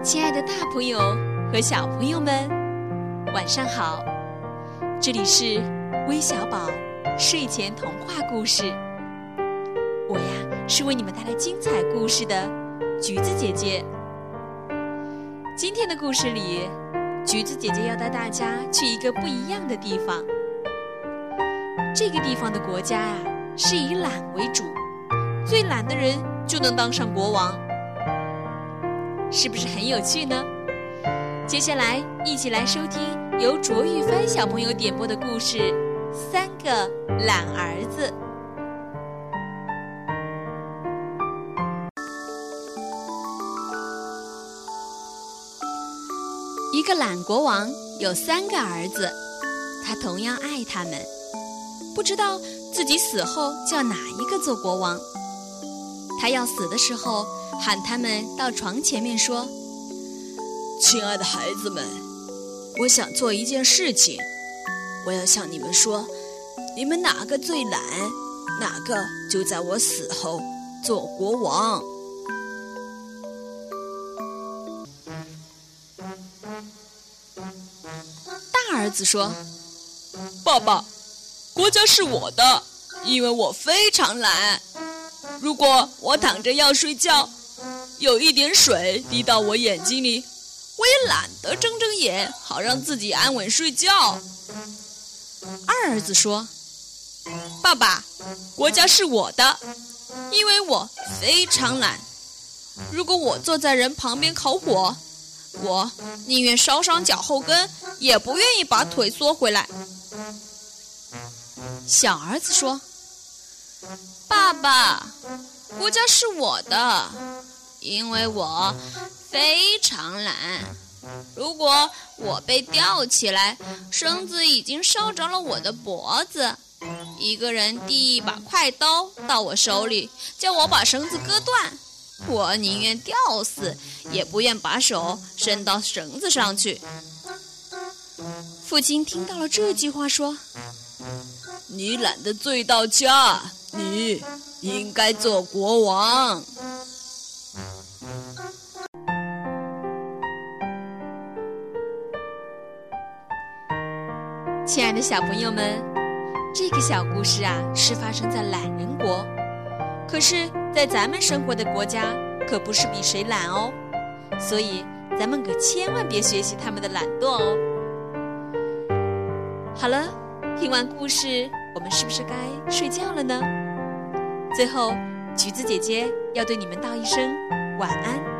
亲爱的，大朋友和小朋友们，晚上好！这里是微小宝睡前童话故事，我呀是为你们带来精彩故事的橘子姐姐。今天的故事里，橘子姐姐要带大家去一个不一样的地方。这个地方的国家啊，是以懒为主，最懒的人就能当上国王。是不是很有趣呢？接下来，一起来收听由卓玉帆小朋友点播的故事《三个懒儿子》。一个懒国王有三个儿子，他同样爱他们，不知道自己死后叫哪一个做国王。他要死的时候。喊他们到床前面说：“亲爱的孩子们，我想做一件事情，我要向你们说，你们哪个最懒，哪个就在我死后做国王。”大儿子说：“爸爸，国家是我的，因为我非常懒。如果我躺着要睡觉。”有一点水滴到我眼睛里，我也懒得睁睁眼，好让自己安稳睡觉。二儿子说：“爸爸，国家是我的，因为我非常懒。如果我坐在人旁边烤火，我宁愿烧伤脚后跟，也不愿意把腿缩回来。”小儿子说：“爸爸，国家是我的。”因为我非常懒，如果我被吊起来，绳子已经烧着了我的脖子。一个人递一把快刀到我手里，叫我把绳子割断，我宁愿吊死，也不愿把手伸到绳子上去。父亲听到了这句话，说：“你懒得醉到家，你应该做国王。”亲爱的小朋友们，这个小故事啊是发生在懒人国，可是，在咱们生活的国家可不是比谁懒哦，所以咱们可千万别学习他们的懒惰哦。好了，听完故事，我们是不是该睡觉了呢？最后，橘子姐姐要对你们道一声晚安。